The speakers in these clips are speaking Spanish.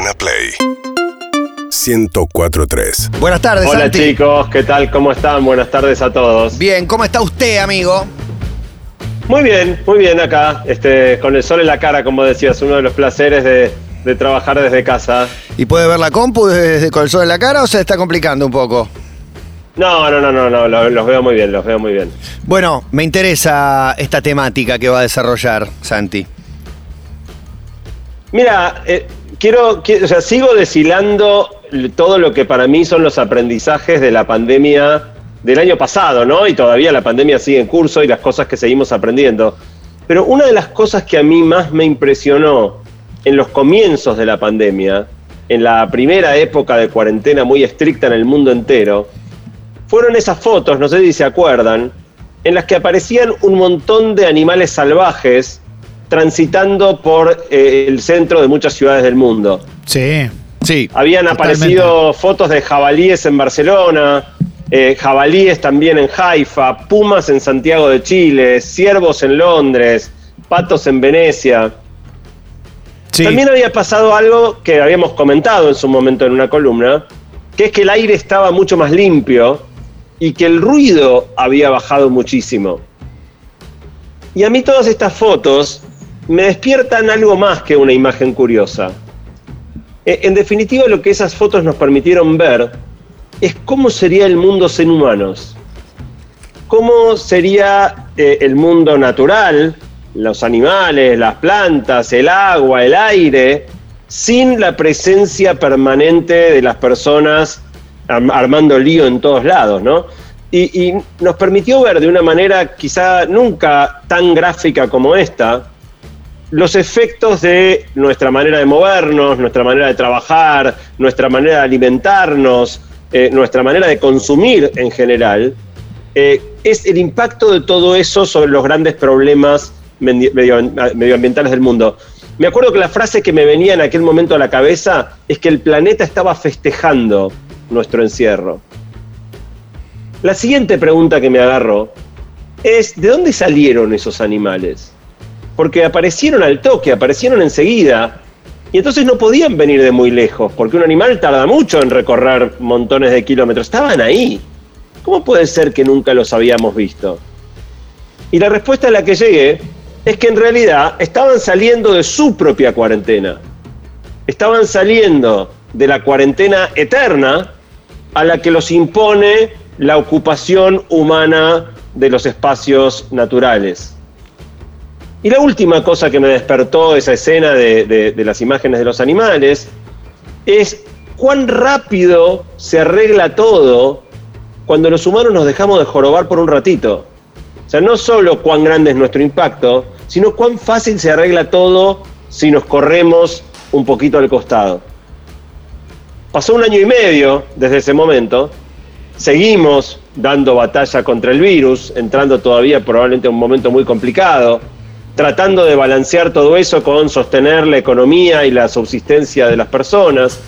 Urbana Play 1043. Buenas tardes, Hola Santi. chicos, ¿qué tal? ¿Cómo están? Buenas tardes a todos. Bien, ¿cómo está usted, amigo? Muy bien, muy bien acá, este, con el sol en la cara, como decías, uno de los placeres de, de trabajar desde casa. ¿Y puede ver la compu desde con el sol en la cara o se está complicando un poco? No, no, no, no, no, lo- los veo muy bien, los veo muy bien. Bueno, me interesa esta temática que va a desarrollar Santi. Mira, eh, quiero, qui- o sea, sigo deshilando todo lo que para mí son los aprendizajes de la pandemia del año pasado, ¿no? Y todavía la pandemia sigue en curso y las cosas que seguimos aprendiendo. Pero una de las cosas que a mí más me impresionó en los comienzos de la pandemia, en la primera época de cuarentena muy estricta en el mundo entero, fueron esas fotos, no sé si se acuerdan, en las que aparecían un montón de animales salvajes transitando por eh, el centro de muchas ciudades del mundo. Sí. Sí. Habían Totalmente. aparecido fotos de jabalíes en Barcelona, eh, jabalíes también en Haifa, pumas en Santiago de Chile, ciervos en Londres, patos en Venecia. sí. También había pasado algo que habíamos comentado en su momento en una columna, que es que el aire estaba mucho más limpio y que el ruido había bajado muchísimo. Y a mí todas estas fotos me despiertan algo más que una imagen curiosa. E- En definitiva, lo que esas fotos nos permitieron ver es cómo sería el mundo sin humanos. Cómo sería eh, el mundo natural, los animales, las plantas, el agua, el aire, sin la presencia permanente de las personas arm- armando lío en todos lados, ¿no? Y nos permitió ver de una manera quizá nunca tan gráfica como esta, los efectos de nuestra manera de movernos, nuestra manera de trabajar, nuestra manera de alimentarnos, eh, nuestra manera de consumir en general, eh, es el impacto de todo eso sobre los grandes problemas medio- medio- medioambientales del mundo. Me acuerdo que la frase que me venía en aquel momento a la cabeza es que el planeta estaba festejando nuestro encierro. La siguiente pregunta que me agarró es, ¿de dónde salieron esos animales? Porque aparecieron al toque, aparecieron enseguida, y entonces no podían venir de muy lejos, porque un animal tarda mucho en recorrer montones de kilómetros, estaban ahí. ¿Cómo puede ser que nunca los habíamos visto? Y la respuesta a la que llegué es que en realidad estaban saliendo de su propia cuarentena. Estaban saliendo de la cuarentena eterna a la que los impone la ocupación humana de los espacios naturales. Y la última cosa que me despertó esa escena de, las imágenes de los animales es cuán rápido se arregla todo cuando los humanos nos dejamos de jorobar por un ratito. O sea, no solo cuán grande es nuestro impacto, sino cuán fácil se arregla todo si nos corremos un poquito al costado. Pasó un año y medio desde ese momento, seguimos dando batalla contra el virus, entrando todavía probablemente a un momento muy complicado, tratando de balancear todo eso con sostener la economía y la subsistencia de las personas,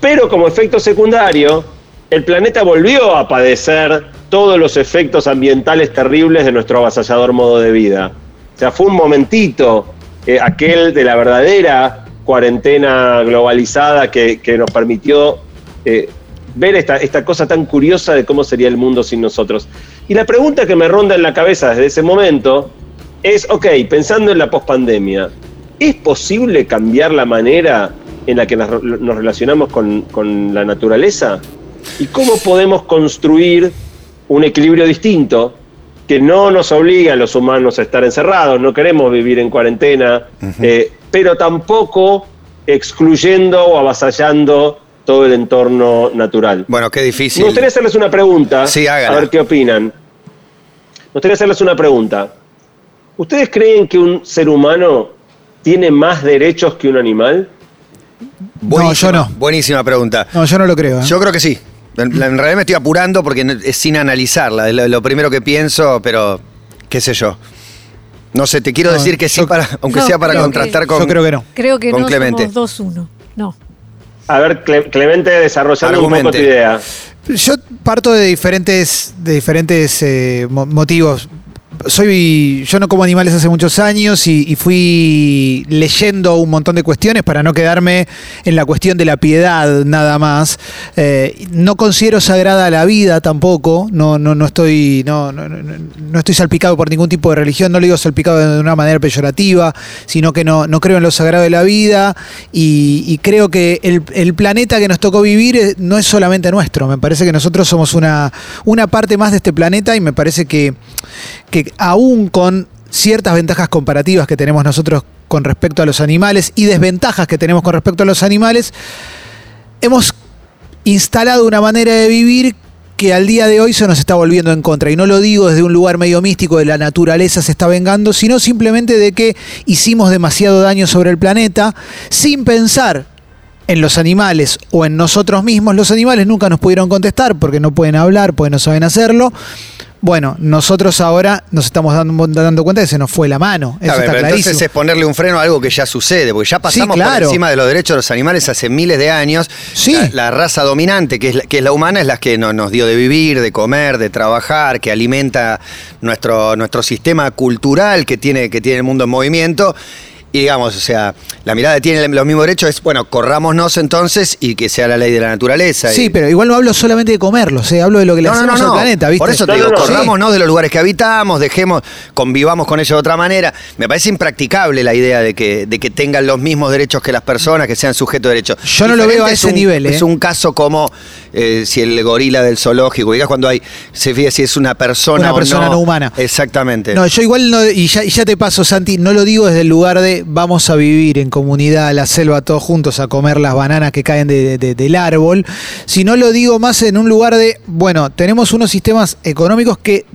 pero como efecto secundario, el planeta volvió a padecer todos los efectos ambientales terribles de nuestro avasallador modo de vida. O sea, fue un momentito eh, aquel de la verdadera cuarentena globalizada que, nos permitió eh, ver esta cosa tan curiosa de cómo sería el mundo sin nosotros. Y la pregunta que me ronda en la cabeza desde ese momento es, ok, pensando en la pospandemia, ¿es posible cambiar la manera en la que nos, nos relacionamos con, con la naturaleza? ¿Y cómo podemos construir un equilibrio distinto que no nos obliga a los humanos a estar encerrados? No queremos vivir en cuarentena, eh, pero tampoco excluyendo o avasallando todo el entorno natural. Bueno, qué difícil. Me gustaría hacerles una pregunta, Sí, a ver qué opinan. Me gustaría hacerles una pregunta. ¿Ustedes creen que un ser humano tiene más derechos que un animal? Buenísima, yo no. Buenísima pregunta. No, yo no lo creo. ¿eh? Yo creo que sí. En, en realidad me estoy apurando porque no- es sin analizarla. Es lo, lo primero que pienso, pero qué sé yo. No sé, te quiero No, decir que sí, yo- para, aunque No, sea para contrastar que- con. Yo creo que no. Creo que Con no Clemente. somos 2-1. No. A ver, Cle- Clemente, desarrollando un poco tu idea. Yo parto de diferentes, de diferentes eh, mo- motivos. Soy, yo no como animales hace muchos años y, fui leyendo un montón de cuestiones para no quedarme en la cuestión de la piedad nada más. Eh, no considero sagrada la vida tampoco, no, no, no, estoy, no, no, no- estoy salpicado por ningún tipo de religión, no lo digo salpicado de una manera peyorativa, sino que no, no creo en lo sagrado de la vida y, creo que el, planeta que nos tocó vivir eh, no es solamente nuestro, me parece que nosotros somos una, una parte más de este planeta y me parece que aún con ciertas ventajas comparativas que tenemos nosotros con respecto a los animales y desventajas que tenemos con respecto a los animales, hemos instalado una manera de vivir que al día de hoy se nos está volviendo en contra. Y no lo digo desde un lugar medio místico de la naturaleza se está vengando, sino simplemente de que hicimos demasiado daño sobre el planeta sin pensar en los animales o en nosotros mismos. Los animales nunca nos pudieron contestar porque no pueden hablar, porque no saben hacerlo. Bueno, nosotros ahora nos estamos dando, dando cuenta que se nos fue la mano. Eso está pero clarísimo. entonces es ponerle un freno a algo que ya sucede, porque ya pasamos claro. por encima de los derechos de los animales hace miles de años. Sí. La, la raza dominante, que es la, que es la humana, es la que no- nos dio de vivir, de comer, de trabajar, que alimenta nuestro, nuestro sistema cultural que tiene, que tiene el mundo en movimiento. Y digamos, o sea, la mirada tiene los mismos derechos, es, bueno, corrámonos entonces y que sea la ley de la naturaleza. Sí, Y- pero igual no hablo solamente de comerlos, eh, hablo de lo que le no, no, no, hacemos no. al planeta, ¿viste? Por eso te No, digo, no, no, corrámonos de los lugares que habitamos, dejemos, convivamos con ellos de otra manera. Me parece impracticable la idea de que, de que tengan los mismos derechos que las personas, que sean sujetos de derechos. Yo no lo veo a es ese un- nivel, ¿eh? Es un caso como eh, si el gorila del zoológico, digas cuando hay, se fija si es una persona Una o persona no humana. Exactamente. No, yo igual, no, y, ya, y ya te paso, Santi, no lo digo desde el lugar de vamos a vivir en comunidad, a la selva, todos juntos a comer las bananas que caen de- de- del árbol, sino lo digo más en un lugar de, bueno, tenemos unos sistemas económicos que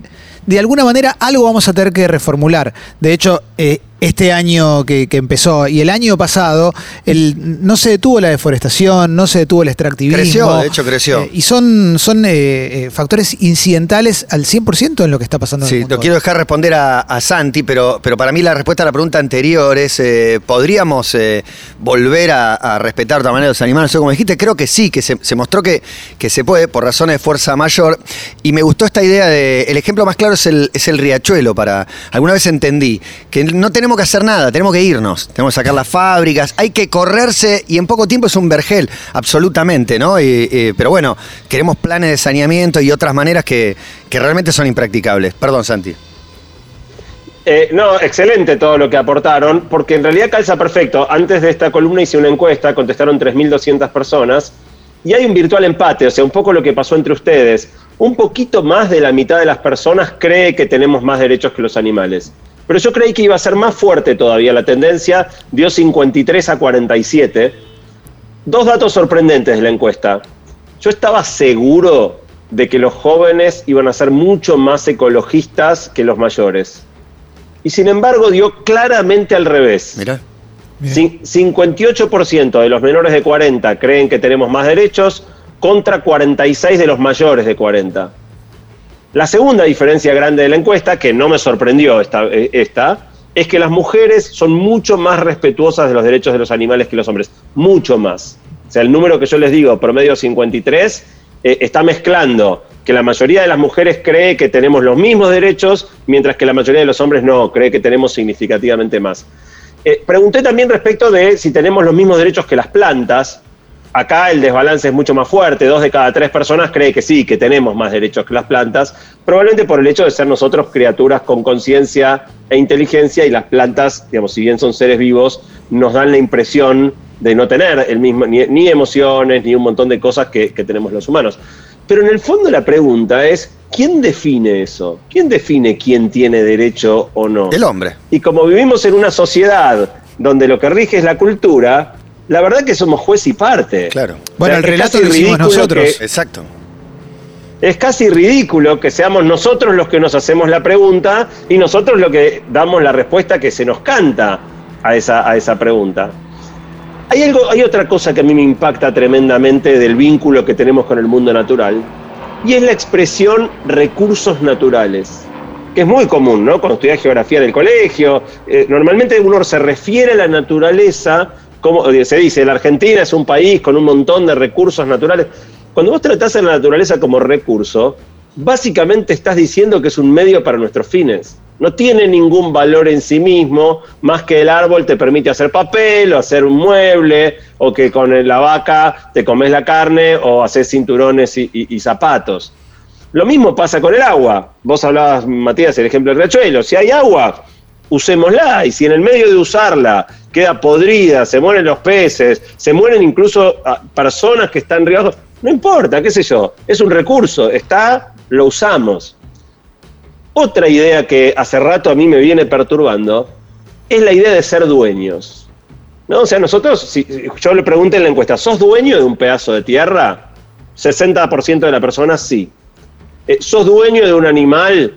de alguna manera algo vamos a tener que reformular. De hecho, eh, este año que, que empezó y el año pasado, el, no se detuvo la deforestación, no se detuvo el extractivismo. Creció, de hecho, creció. Eh, y son, son eh, eh, factores incidentales al 100% en lo que está pasando en el Sí, mundo lo quiero dejar responder a, a Santi, pero, pero para mí la respuesta a la pregunta anterior es, eh, ¿podríamos volver a, a respetar de otra manera los animales? O como dijiste, creo que sí, que se, se mostró que, que se puede por razones de fuerza mayor. Y me gustó esta idea de, el ejemplo más claro es el, es el riachuelo. Para, alguna vez entendí que no tenemos que hacer nada, tenemos que irnos, tenemos que sacar las fábricas, hay que correrse y en poco tiempo es un vergel, absolutamente, ¿no? Pero bueno, queremos planes de saneamiento y otras maneras que, que realmente son impracticables. Perdón, Santi. Eh, no, excelente todo lo que aportaron, porque en realidad calza perfecto. Antes de esta columna hice una encuesta, contestaron 3.200 personas, y hay un virtual empate, o sea, un poco lo que pasó entre ustedes. Un poquito más de la mitad de las personas cree que tenemos más derechos que los animales. Pero yo creí que iba a ser más fuerte todavía. La tendencia dio 53 a 47. Dos datos sorprendentes de la encuesta. Yo estaba seguro de que los jóvenes iban a ser mucho más ecologistas que los mayores. Y sin embargo dio claramente al revés. Mirá. Cin- 58% de los menores de 40 creen que tenemos más derechos contra 46 de los mayores de 40. La segunda diferencia grande de la encuesta, que no me sorprendió esta, eh, esta, es que las mujeres son mucho más respetuosas de los derechos de los animales que los hombres. Mucho más. O sea, el número que yo les digo, promedio 53, eh, está mezclando que la mayoría de las mujeres cree que tenemos los mismos derechos, mientras que la mayoría de los hombres no, cree que tenemos significativamente más. Eh, pregunté también respecto de si tenemos los mismos derechos que las plantas. Acá el desbalance es mucho más fuerte. Dos de cada tres personas cree que sí, que tenemos más derechos que las plantas, probablemente por el hecho de ser nosotros criaturas con conciencia e inteligencia y las plantas, digamos, si bien son seres vivos, nos dan la impresión de no tener el mismo, ni, ni emociones, ni un montón de cosas que, que tenemos los humanos. Pero en el fondo la pregunta es, ¿quién define eso? ¿Quién define quién tiene derecho o no? El hombre. Y como vivimos en una sociedad donde lo que rige es la cultura, la verdad que somos juez y parte. Claro. Bueno, O sea, el es relato casi lo hicimos ridículo nosotros. que- Exacto. es casi ridículo que seamos nosotros los que nos hacemos la pregunta y nosotros los que damos la respuesta que se nos canta a esa, a esa pregunta. Hay, algo, hay otra cosa que a mí me impacta tremendamente del vínculo que tenemos con el mundo natural y es la expresión recursos naturales, que es muy común, ¿no? Cuando estudias geografía del colegio, eh, normalmente uno se refiere a la naturaleza, como eh, se dice, la Argentina es un país con un montón de recursos naturales. Cuando vos tratás a la naturaleza como recurso, básicamente estás diciendo que es un medio para nuestros fines. No tiene ningún valor en sí mismo, más que el árbol te permite hacer papel o hacer un mueble, o que con la vaca te comes la carne o haces cinturones y, zapatos. Lo mismo pasa con el agua. Vos hablabas, Matías, el ejemplo del riachuelo. Si hay agua, usémosla. Y si en el medio de usarla queda podrida, se mueren los peces, se mueren incluso ah, personas que están riesgo, no importa, qué sé yo. Es un recurso, está, lo usamos. Otra idea que hace rato a mí me viene perturbando es la idea de ser dueños. ¿No? O sea, nosotros, si yo le pregunté en la encuesta, ¿sos dueño de un pedazo de tierra? 60% de la persona sí. Eh, ¿Sos dueño de un animal?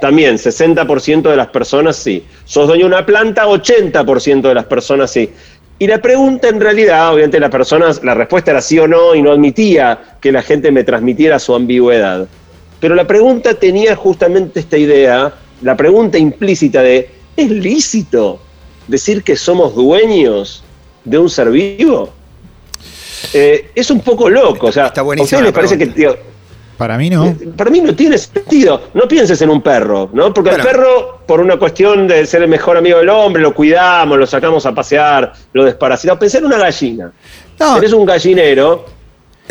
También, 60% de las personas sí. ¿Sos dueño de una planta? 80% de las personas sí. Y la pregunta en realidad, obviamente la persona, la respuesta era sí o no y no admitía que la gente me transmitiera su ambigüedad. Pero la pregunta tenía justamente esta idea, la pregunta implícita de, ¿es lícito decir que somos dueños de un ser vivo? Eh, es un poco loco, o sea, Está ¿a ustedes les parece que... tío, Para mí no. para mí no tiene sentido. No pienses en un perro, ¿no? Porque Bueno. el perro, por una cuestión de ser el mejor amigo del hombre, lo cuidamos, lo sacamos a pasear, lo desparasitamos. Pensé en una gallina. No. Tenés un gallinero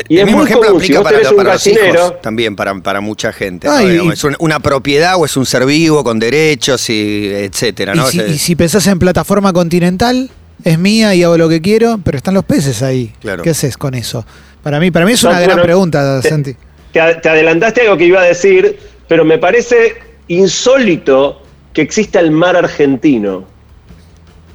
y el es mismo muy ejemplo común, si aplica vos para, tenés lo- un para los hijos gallinero, también, para, para mucha gente. ¿no? Digamos, es un- una propiedad o es un ser vivo con derechos y etcétera, Y ¿no? si, O sea, y si pensás en plataforma continental, es mía y hago lo que quiero, pero están los peces ahí. Claro. ¿Qué haces con eso? Para mí, para mí es una No, gran bueno, pregunta, te- Santi. Te, adelantaste algo que iba a decir, pero me parece insólito que exista el mar argentino.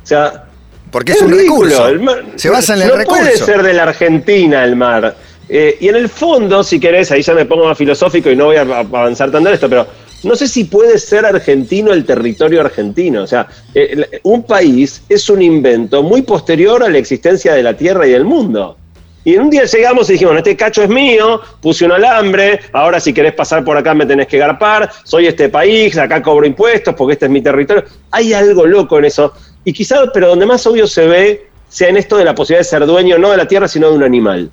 O sea, porque es, un ridículo, recurso. el mar- Se basa en el no recurso. puede ser de la Argentina el mar. Eh, y en el fondo, si querés, ahí ya me pongo más filosófico y no voy a avanzar tanto en esto, pero no sé si puede ser argentino el territorio argentino. O sea, eh, un país es un invento muy posterior a la existencia de la Tierra y del mundo. Y un día llegamos y dijimos, este cacho es mío, puse un alambre, ahora si querés pasar por acá me tenés que garpar, soy este país, acá cobro impuestos porque este es mi territorio. Hay algo loco en eso. Y quizás, pero donde más obvio se ve, sea en esto de la posibilidad de ser dueño no de la tierra, sino de un animal.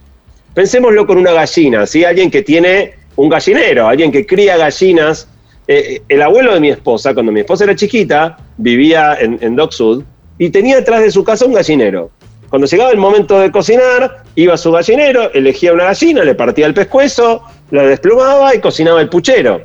Pensémoslo con una gallina, ¿sí? Alguien que tiene un gallinero, alguien que cría gallinas. Eh, el abuelo de mi esposa, cuando mi esposa era chiquita, vivía en, en Sud y tenía detrás de su casa un gallinero. Cuando llegaba el momento de cocinar, iba a su gallinero, elegía una gallina, le partía el pescuezo, la desplumaba y cocinaba el puchero.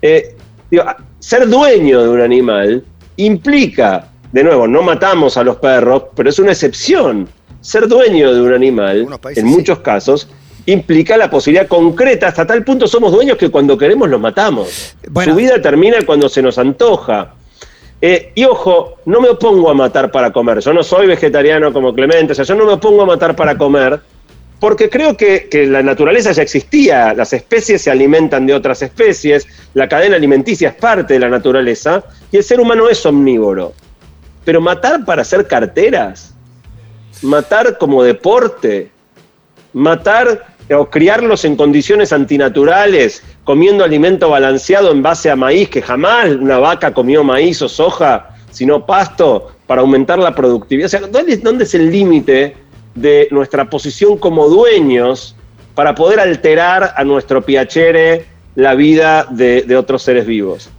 Eh, digo, ser dueño de un animal implica, de nuevo, no matamos a los perros, pero es una excepción. Ser dueño de un animal, países en sí. muchos casos, implica la posibilidad concreta, hasta tal punto somos dueños que cuando queremos los matamos. Bueno. Su vida termina cuando se nos antoja. Eh, y ojo, no me opongo a matar para comer. Yo no soy vegetariano como Clemente, o sea, yo no me opongo a matar para comer, porque creo que, que la naturaleza ya existía, las especies se alimentan de otras especies, la cadena alimenticia es parte de la naturaleza, y el ser humano es omnívoro. Pero matar para hacer carteras, matar como deporte, matar o criarlos en condiciones antinaturales, comiendo alimento balanceado en base a maíz, que jamás una vaca comió maíz o soja, sino pasto, para aumentar la productividad. O sea, ¿dónde, dónde es el límite de nuestra posición como dueños para poder alterar a nuestro piacere la vida de, de otros seres vivos?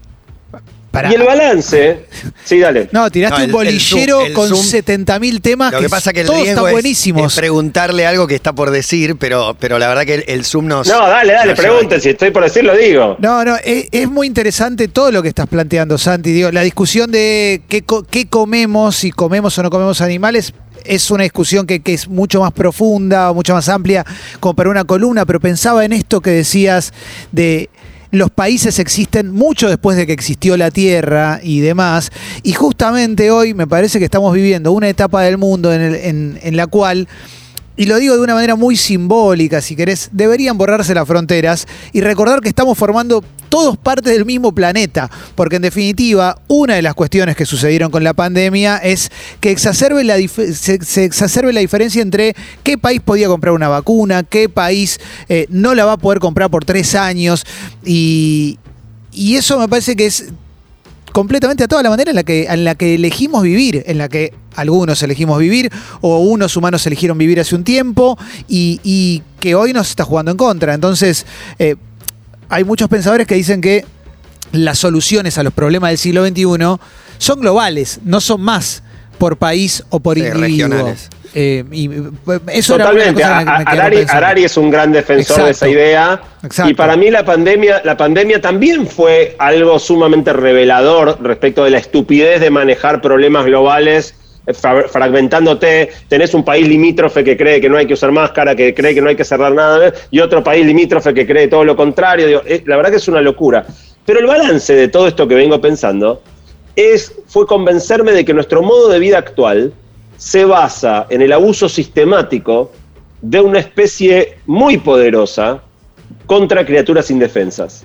Para- Y el balance, sí, dale. No, tiraste No, el- un bolillero el Zoom- el con Zoom- 70.000 temas Lo que pasa que el todos riesgo están es, buenísimos. es preguntarle algo que está por decir, pero, pero la verdad que el, el Zoom nos. No, dale, dale, pregunten, si estoy por decirlo, digo. No, no, es, es muy interesante todo lo que estás planteando, Santi. Digo, la discusión de qué, qué comemos, si comemos o no comemos animales, es una discusión que, que es mucho más profunda, mucho más amplia, como para una columna, pero pensaba en esto que decías de los países existen mucho después de que existió la Tierra y demás, y justamente hoy me parece que estamos viviendo una etapa del mundo en, el- en- en la cual y lo digo de una manera muy simbólica, si querés, deberían borrarse las fronteras y recordar que estamos formando todos parte del mismo planeta, porque en definitiva, una de las cuestiones que sucedieron con la pandemia es que exacerbe la se, exacerbe la diferencia entre qué país podía comprar una vacuna, qué país eh, no la va a poder comprar por tres años, y eso me parece que es completamente a toda la manera en la que, en la que elegimos vivir, en la que algunos elegimos vivir o unos humanos eligieron vivir hace un tiempo y, y que hoy nos está jugando en contra. Entonces, eh, hay muchos pensadores que dicen que las soluciones a los problemas del siglo XXI son globales, no son más por país o por Sí, individuo. regionales. Eh, y eh, eso era una Totalmente. cosa que me- A- me quedó Harari, pensando. Harari es un gran defensor de esa idea. Exacto. Y para mí la pandemia, la pandemia también fue algo sumamente revelador respecto de la estupidez de manejar problemas globales. eh, fra- fragmentándote, tenés un país limítrofe que cree que no hay que usar máscara, que cree que no hay que cerrar nada, y otro país limítrofe que cree todo lo contrario. Digo, eh, la verdad que es una locura. Pero el balance de todo esto que vengo pensando es, fue convencerme de que nuestro modo de vida actual se basa en el abuso sistemático de una especie muy poderosa contra criaturas indefensas.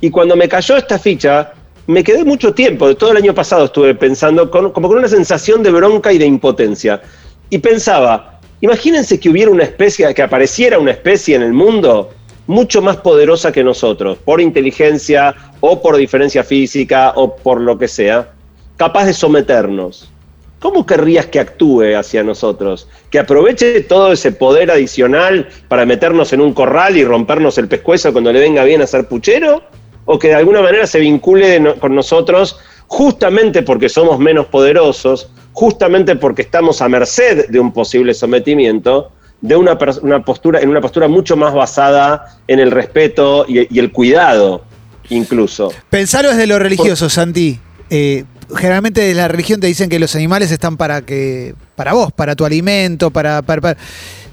Y cuando me cayó esta ficha, me quedé mucho tiempo, todo el año pasado estuve pensando, con- como con una sensación de bronca y de impotencia. Y pensaba, imagínense que hubiera una especie, que apareciera una especie en el mundo mucho más poderosa que nosotros, por inteligencia o por diferencia física o por lo que sea, capaz de someternos. ¿Cómo querrías que actúe hacia nosotros? ¿Que aproveche todo ese poder adicional para meternos en un corral y rompernos el pescuezo cuando le venga bien a ser puchero? ¿O que de alguna manera se vincule con nosotros justamente porque somos menos poderosos, justamente porque estamos a merced de un posible sometimiento, de una, una postura, en una postura mucho más basada en el respeto y, y el cuidado, incluso? Pensalo desde lo religioso, Santi. Eh, generalmente de la religión te dicen que los animales están para que para vos, para tu alimento, para, para- para-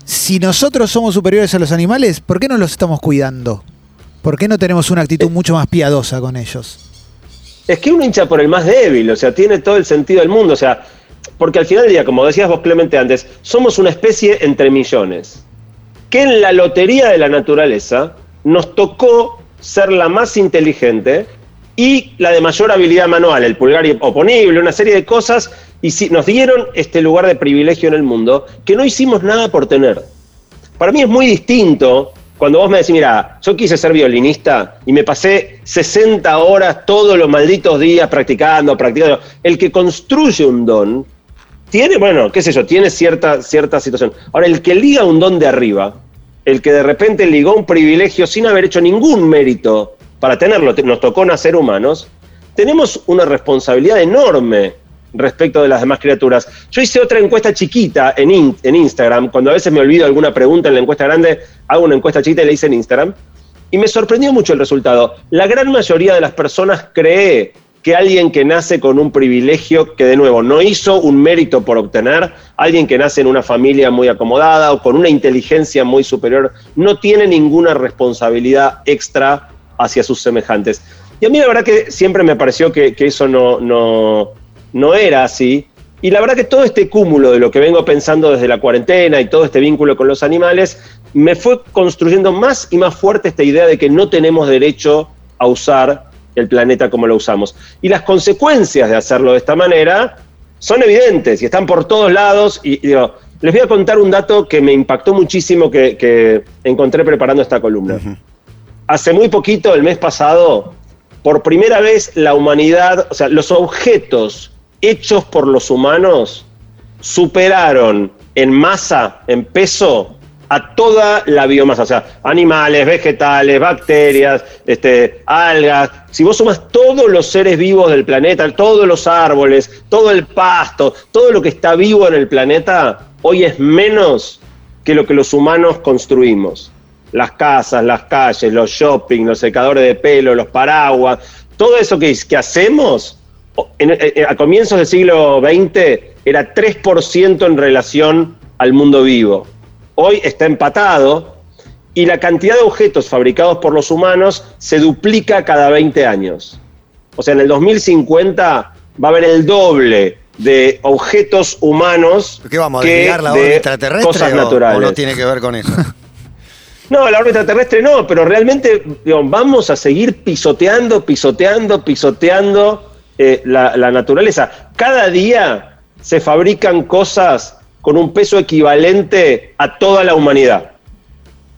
Si nosotros somos superiores a los animales, ¿por qué no los estamos cuidando? ¿Por qué no tenemos una actitud mucho más piadosa con ellos? Es que uno hincha por el más débil, o sea, tiene todo el sentido del mundo, o sea, porque al final del día, como decías vos Clemente antes, somos una especie entre millones, que en la lotería de la naturaleza nos tocó ser la más inteligente y la de mayor habilidad manual, el pulgar oponible, una serie de cosas, y si, nos dieron este lugar de privilegio en el mundo que no hicimos nada por tener. Para mí es muy distinto cuando vos me decís, mira, yo quise ser violinista y me pasé 60 horas todos los malditos días practicando, practicando. El que construye un don tiene, bueno, qué sé yo, tiene cierta, cierta situación. Ahora, el que liga un don de arriba, el que de repente ligó un privilegio sin haber hecho ningún mérito para tenerlo, te- nos tocó nacer humanos, tenemos una responsabilidad enorme respecto de las demás criaturas. Yo hice otra encuesta chiquita en, en Instagram, cuando a veces me olvido alguna pregunta en la encuesta grande, hago una encuesta chiquita y la hice en Instagram, y me sorprendió mucho el resultado. La gran mayoría de las personas cree que alguien que nace con un privilegio, que de nuevo no hizo un mérito por obtener, alguien que nace en una familia muy acomodada o con una inteligencia muy superior, no tiene ninguna responsabilidad extra hacia sus semejantes. Y a mí la verdad que siempre me pareció que, eso no, no, no era así. Y la verdad que todo este cúmulo de lo que vengo pensando desde la cuarentena y todo este vínculo con los animales, me fue construyendo más y más fuerte esta idea de que no tenemos derecho a usar el planeta como lo usamos. Y las consecuencias de hacerlo de esta manera son evidentes y están por todos lados. Y, y digo, les voy a contar un dato que me impactó muchísimo que, que encontré preparando esta columna. Hace muy poquito, el mes pasado, por primera vez la humanidad, o sea, los objetos hechos por los humanos superaron en masa, en peso, a toda la biomasa, o sea, animales, vegetales, bacterias, este, algas. Si vos sumas todos los seres vivos del planeta, todos los árboles, todo el pasto, todo lo que está vivo en el planeta, hoy es menos que lo que los humanos construimos. Las casas, las calles, los shopping, los secadores de pelo, los paraguas, todo eso que, hacemos en- en- a comienzos del siglo XX era 3% en relación al mundo vivo. Hoy está empatado y la cantidad de objetos fabricados por los humanos se duplica cada 20 años. O sea, en el 2050 va a haber el doble de objetos humanos ¿Qué vamos a que desviar la de órbita terrestre cosas o- naturales. o no tiene que ver con eso? No, la órbita terrestre no, pero realmente vamos a seguir pisoteando, pisoteando, pisoteando eh, la, la naturaleza. Cada día se fabrican cosas con un peso equivalente a toda la humanidad.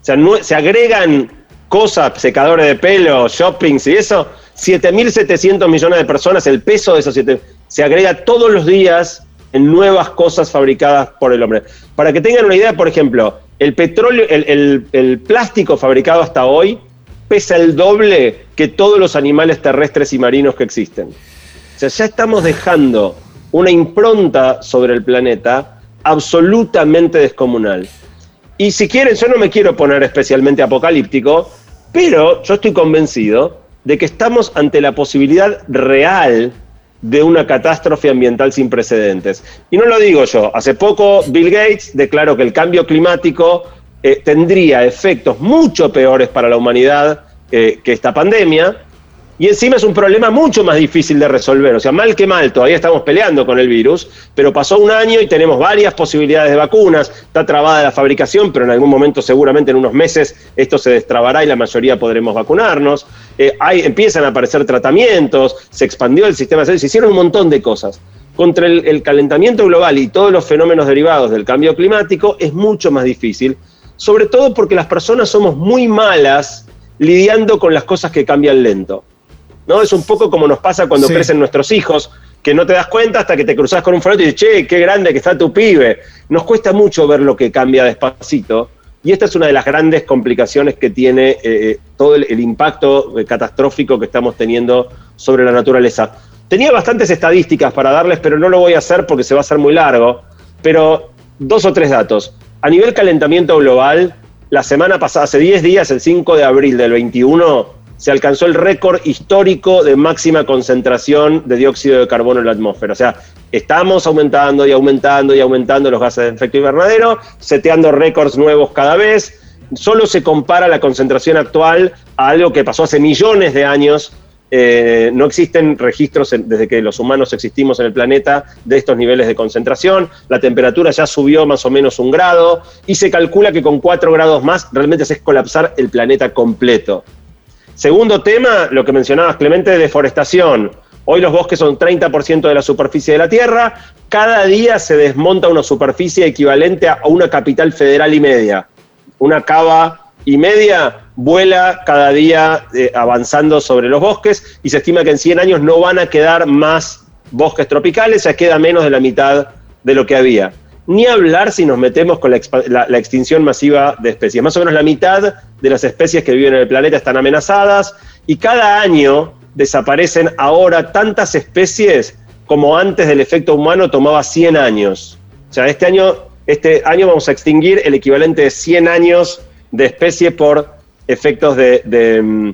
O sea, se agregan cosas, secadores de pelo, shoppings y eso, 7.700 millones de personas, el peso de esos 7, se agrega todos los días en nuevas cosas fabricadas por el hombre. Para que tengan una idea, por ejemplo, el petróleo, el plástico fabricado hasta hoy pesa el doble que todos los animales terrestres y marinos que existen. O sea, ya estamos dejando una impronta sobre el planeta absolutamente descomunal. Y si quieren, yo no me quiero poner especialmente apocalíptico, pero yo estoy convencido de que estamos ante la posibilidad real de una catástrofe ambiental sin precedentes. Y no lo digo yo, hace poco Bill Gates declaró que el cambio climático eh, tendría efectos mucho peores para la humanidad eh, que esta pandemia, y encima es un problema mucho más difícil de resolver. O sea, mal que mal, todavía estamos peleando con el virus, pero pasó un año y tenemos varias posibilidades de vacunas. Está trabada la fabricación, pero en algún momento, seguramente en unos meses, esto se destrabará y la mayoría podremos vacunarnos. Eh, empiezan a aparecer tratamientos, se expandió el sistema de salud, se hicieron un montón de cosas. Contra el calentamiento global y todos los fenómenos derivados del cambio climático es mucho más difícil, sobre todo porque las personas somos muy malas lidiando con las cosas que cambian lento. ¿No? Es un poco como nos pasa cuando crecen nuestros hijos, que no te das cuenta hasta que te cruzas con un folleto y dices, che, qué grande que está tu pibe. Nos cuesta mucho ver lo que cambia despacito. Y esta es una de las grandes complicaciones que tiene eh, eh, todo el, impacto eh, catastrófico que estamos teniendo sobre la naturaleza. Tenía bastantes estadísticas para darles, pero no lo voy a hacer porque se va a hacer muy largo. Pero dos o tres datos. A nivel calentamiento global, la semana pasada, hace 10 días, el 5 de abril del 21, se alcanzó el récord histórico de máxima concentración de dióxido de carbono en la atmósfera. O sea, estamos aumentando y aumentando y aumentando los gases de efecto invernadero, seteando récords nuevos cada vez. Solo se compara la concentración actual a algo que pasó hace millones de años. Eh, no existen registros desde que los humanos existimos en el planeta de estos niveles de concentración. La temperatura ya subió más o menos un grado y se calcula que con cuatro grados más realmente es colapsar el planeta completo. Segundo tema, lo que mencionabas, Clemente, deforestación. Hoy los bosques son 30% de la superficie de la Tierra. Cada día se desmonta una superficie equivalente a una capital federal y media. Una cava y media vuela cada día eh, avanzando sobre los bosques y se estima que en 100 años no van a quedar más bosques tropicales, ya queda menos de la mitad de lo que había. Ni hablar si nos metemos con la, extinción masiva de especies. Más o menos la mitad de las especies que viven en el planeta están amenazadas y cada año desaparecen ahora tantas especies como antes del efecto humano tomaba 100 años. O sea, este año, este año vamos a extinguir el equivalente de 100 años de especie por efectos de, mm,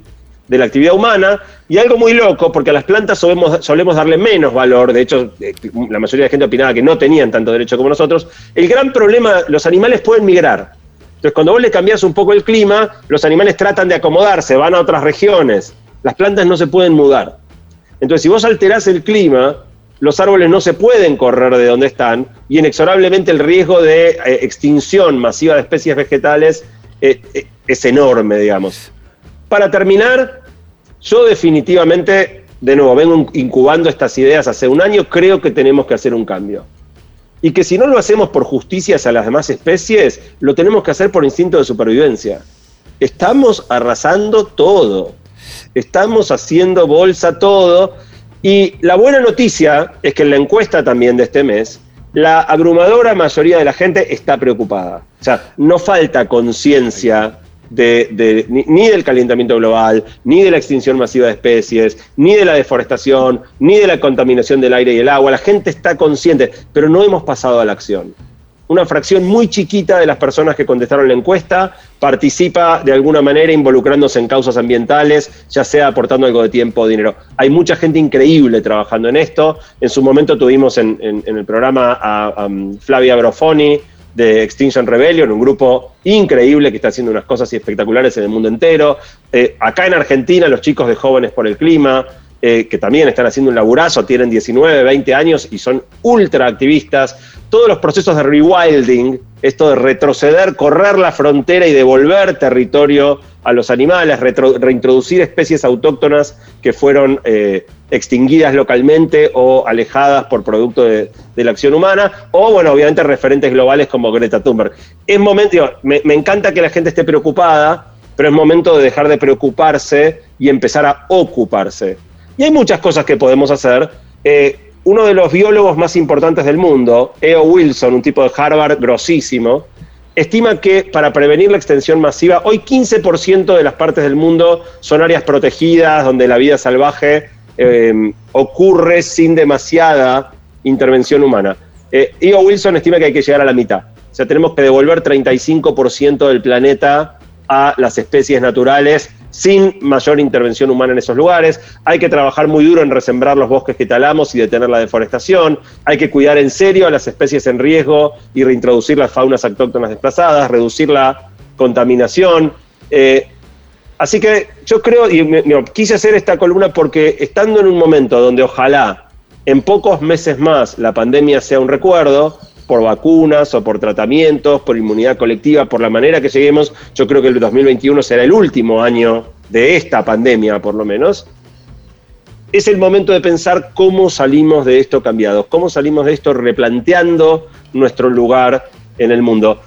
de la actividad humana. Y algo muy loco, porque a las plantas solemos, solemos darle menos valor, de hecho eh, la mayoría de la gente opinaba que no tenían tanto derecho como nosotros, el gran problema, los animales pueden migrar. Entonces cuando vos le cambias un poco el clima, los animales tratan de acomodarse, van a otras regiones. Las plantas no se pueden mudar. Entonces si vos alterás el clima, los árboles no se pueden correr de donde están y inexorablemente el riesgo de eh, extinción masiva de especies vegetales eh, es enorme, digamos. Para terminar, yo definitivamente, de nuevo, vengo incubando estas ideas hace un año, creo que tenemos que hacer un cambio. Y que si no lo hacemos por justicia hacia las demás especies, lo tenemos que hacer por instinto de supervivencia. Estamos arrasando todo. Estamos haciendo bolsa todo. Y la buena noticia es que en la encuesta también de este mes, la abrumadora mayoría de la gente está preocupada. O sea, no falta conciencia ni, del calentamiento global, ni de la extinción masiva de especies, ni de la deforestación, ni de la contaminación del aire y el agua. La gente está consciente, pero no hemos pasado a la acción. Una fracción muy chiquita de las personas que contestaron la encuesta participa de alguna manera involucrándose en causas ambientales, ya sea aportando algo de tiempo o dinero. Hay mucha gente increíble trabajando en esto. En su momento tuvimos en, el programa a, a Flavia Brofoni, de Extinction Rebellion, un grupo increíble que está haciendo unas cosas espectaculares en el mundo entero. Eh, acá en Argentina, los chicos de Jóvenes por el Clima, eh, que también están haciendo un laburazo, tienen 19, 20 años y son ultra activistas. Todos los procesos de rewilding, esto de retroceder, correr la frontera y devolver territorio a los animales, reintroducir especies autóctonas que fueron eh, extinguidas localmente o alejadas por producto de, la acción humana, o bueno, obviamente referentes globales como Greta Thunberg. Es momento, me, encanta que la gente esté preocupada, pero es momento de dejar de preocuparse y empezar a ocuparse. Y hay muchas cosas que podemos hacer. Eh, uno de los biólogos más importantes del mundo, E.O. Wilson, un tipo de Harvard grosísimo, estima que para prevenir la extensión masiva, hoy 15% de las partes del mundo son áreas protegidas donde la vida salvaje eh, ocurre sin demasiada intervención humana. Eh, Wilson estima que hay que llegar a la mitad. O sea, tenemos que devolver 35% del planeta a las especies naturales sin mayor intervención humana en esos lugares. Hay que trabajar muy duro en resembrar los bosques que talamos y detener la deforestación. Hay que cuidar en serio a las especies en riesgo y reintroducir las faunas autóctonas desplazadas, reducir la contaminación. Eh, así que yo creo, y quise hacer esta columna porque estando en un momento donde ojalá en pocos meses más la pandemia sea un recuerdo, por vacunas o por tratamientos, por inmunidad colectiva, por la manera que lleguemos, yo creo que el 2021 será el último año de esta pandemia, por lo menos. Es el momento de pensar cómo salimos de esto cambiados, cómo salimos de esto replanteando nuestro lugar en el mundo.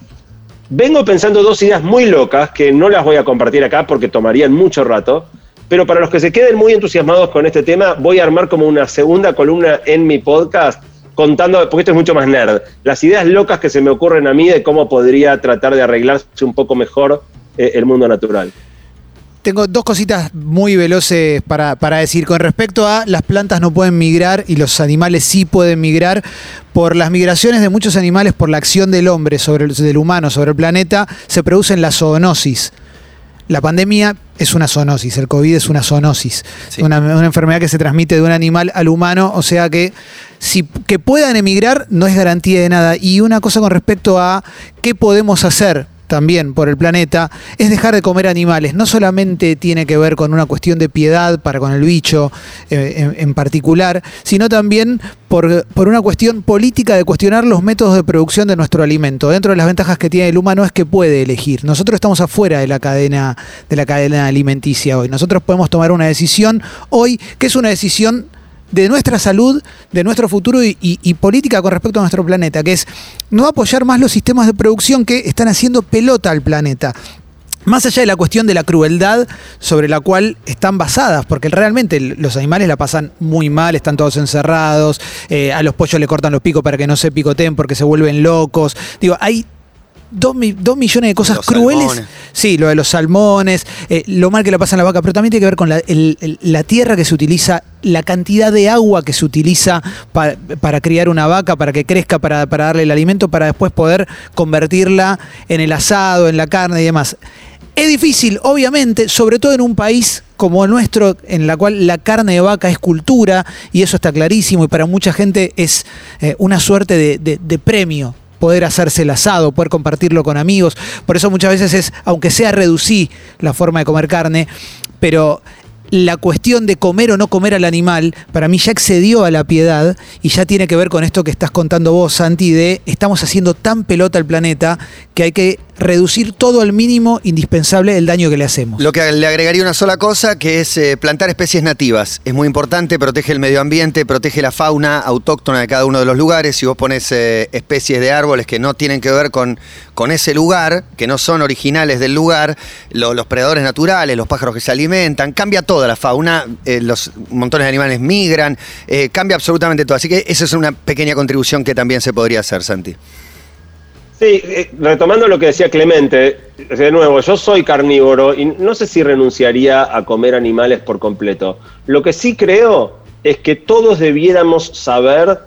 Vengo pensando dos ideas muy locas que no las voy a compartir acá porque tomarían mucho rato, pero para los que se queden muy entusiasmados con este tema, voy a armar como una segunda columna en mi podcast contando, porque esto es mucho más nerd, las ideas locas que se me ocurren a mí de cómo podría tratar de arreglarse un poco mejor eh, el mundo natural. Tengo dos cositas muy veloces para, decir. Con respecto a las plantas no pueden migrar y los animales sí pueden migrar, por las migraciones de muchos animales, por la acción del hombre sobre el, humano sobre el planeta, se producen la zoonosis. La pandemia es una zoonosis, el COVID es una zoonosis, una, enfermedad que se transmite de un animal al humano, o sea que si que puedan emigrar no es garantía de nada. Y una cosa con respecto a qué podemos hacer también por el planeta es dejar de comer animales. No solamente tiene que ver con una cuestión de piedad para con el bicho eh, en, particular, sino también por, por, una cuestión política de cuestionar los métodos de producción de nuestro alimento. Dentro de las ventajas que tiene el humano es que puede elegir. Nosotros estamos afuera de la cadena, de la cadena alimenticia hoy. Nosotros podemos tomar una decisión hoy que es una decisión de nuestra salud, de nuestro futuro y, política con respecto a nuestro planeta, que es no apoyar más los sistemas de producción que están haciendo pelota al planeta. Más allá de la cuestión de la crueldad sobre la cual están basadas, porque realmente los animales la pasan muy mal, están todos encerrados, eh, a los pollos le cortan los picos para que no se picoteen porque se vuelven locos. Digo, hay dos, millones de cosas crueles. Sí, lo de los salmones, eh, lo mal que la pasan la vaca, pero también tiene que ver con la, tierra que se utiliza, la cantidad de agua que se utiliza para, criar una vaca, para que crezca, para, darle el alimento, para después poder convertirla en el asado, en la carne y demás. Es difícil, obviamente, sobre todo en un país como el nuestro, en la cual la carne de vaca es cultura, y eso está clarísimo, y para mucha gente es eh, una suerte de premio poder hacerse el asado, poder compartirlo con amigos. Por eso muchas veces es, aunque sea reducir la forma de comer carne, pero la cuestión de comer o no comer al animal, para mí ya excedió a la piedad y ya tiene que ver con esto que estás contando vos, Santi, de estamos haciendo tan pelota al planeta que hay que reducir todo al mínimo indispensable el daño que le hacemos. Lo que le agregaría una sola cosa, que es eh, plantar especies nativas. Es muy importante, protege el medio ambiente, protege la fauna autóctona de cada uno de los lugares. Si vos pones eh, especies de árboles que no tienen que ver con, con ese lugar, que no son originales del lugar, los predadores naturales, los pájaros que se alimentan, cambia la fauna, eh, los montones de animales migran, cambia absolutamente todo. Así que esa es una pequeña contribución que también se podría hacer, Santi. Sí, eh, retomando lo que decía Clemente, de nuevo, yo soy carnívoro y no sé si renunciaría a comer animales por completo. Lo que sí creo es que todos debiéramos saber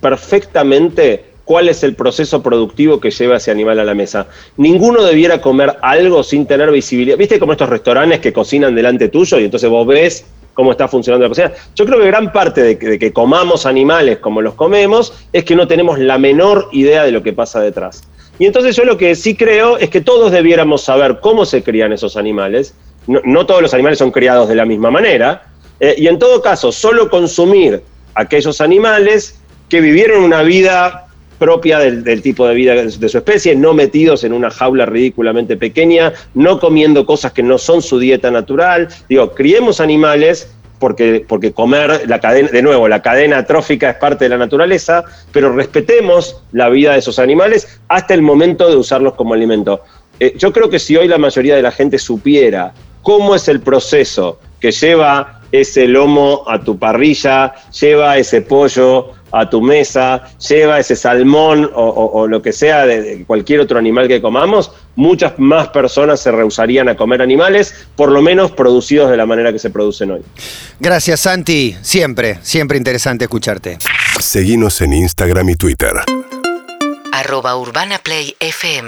perfectamente cuál es el proceso productivo que lleva ese animal a la mesa. Ninguno debiera comer algo sin tener visibilidad. ¿Viste como estos restaurantes que cocinan delante tuyo y entonces vos ves cómo está funcionando la cocina. Yo creo que gran parte de que, comamos animales como los comemos es que no tenemos la menor idea de lo que pasa detrás. Y entonces yo lo que sí creo es que todos debiéramos saber cómo se crían esos animales. No, todos los animales son criados de la misma manera. Eh, y en todo caso, solo consumir aquellos animales que vivieron una vida propia del, tipo de vida de su especie, no metidos en una jaula ridículamente pequeña, no comiendo cosas que no son su dieta natural. Digo, criemos animales porque, porque comer, la cadena, de nuevo, la cadena trófica es parte de la naturaleza, pero respetemos la vida de esos animales hasta el momento de usarlos como alimento. Eh, yo creo que si hoy la mayoría de la gente supiera cómo es el proceso que lleva ese lomo a tu parrilla, lleva ese pollo a tu mesa, lleva ese salmón o, o- o lo que sea de, de cualquier otro animal que comamos, muchas más personas se rehusarían a comer animales, por lo menos producidos de la manera que se producen hoy. Gracias, Santi. Siempre, siempre interesante escucharte. Seguinos en Instagram y Twitter. arroba Urbana Play FM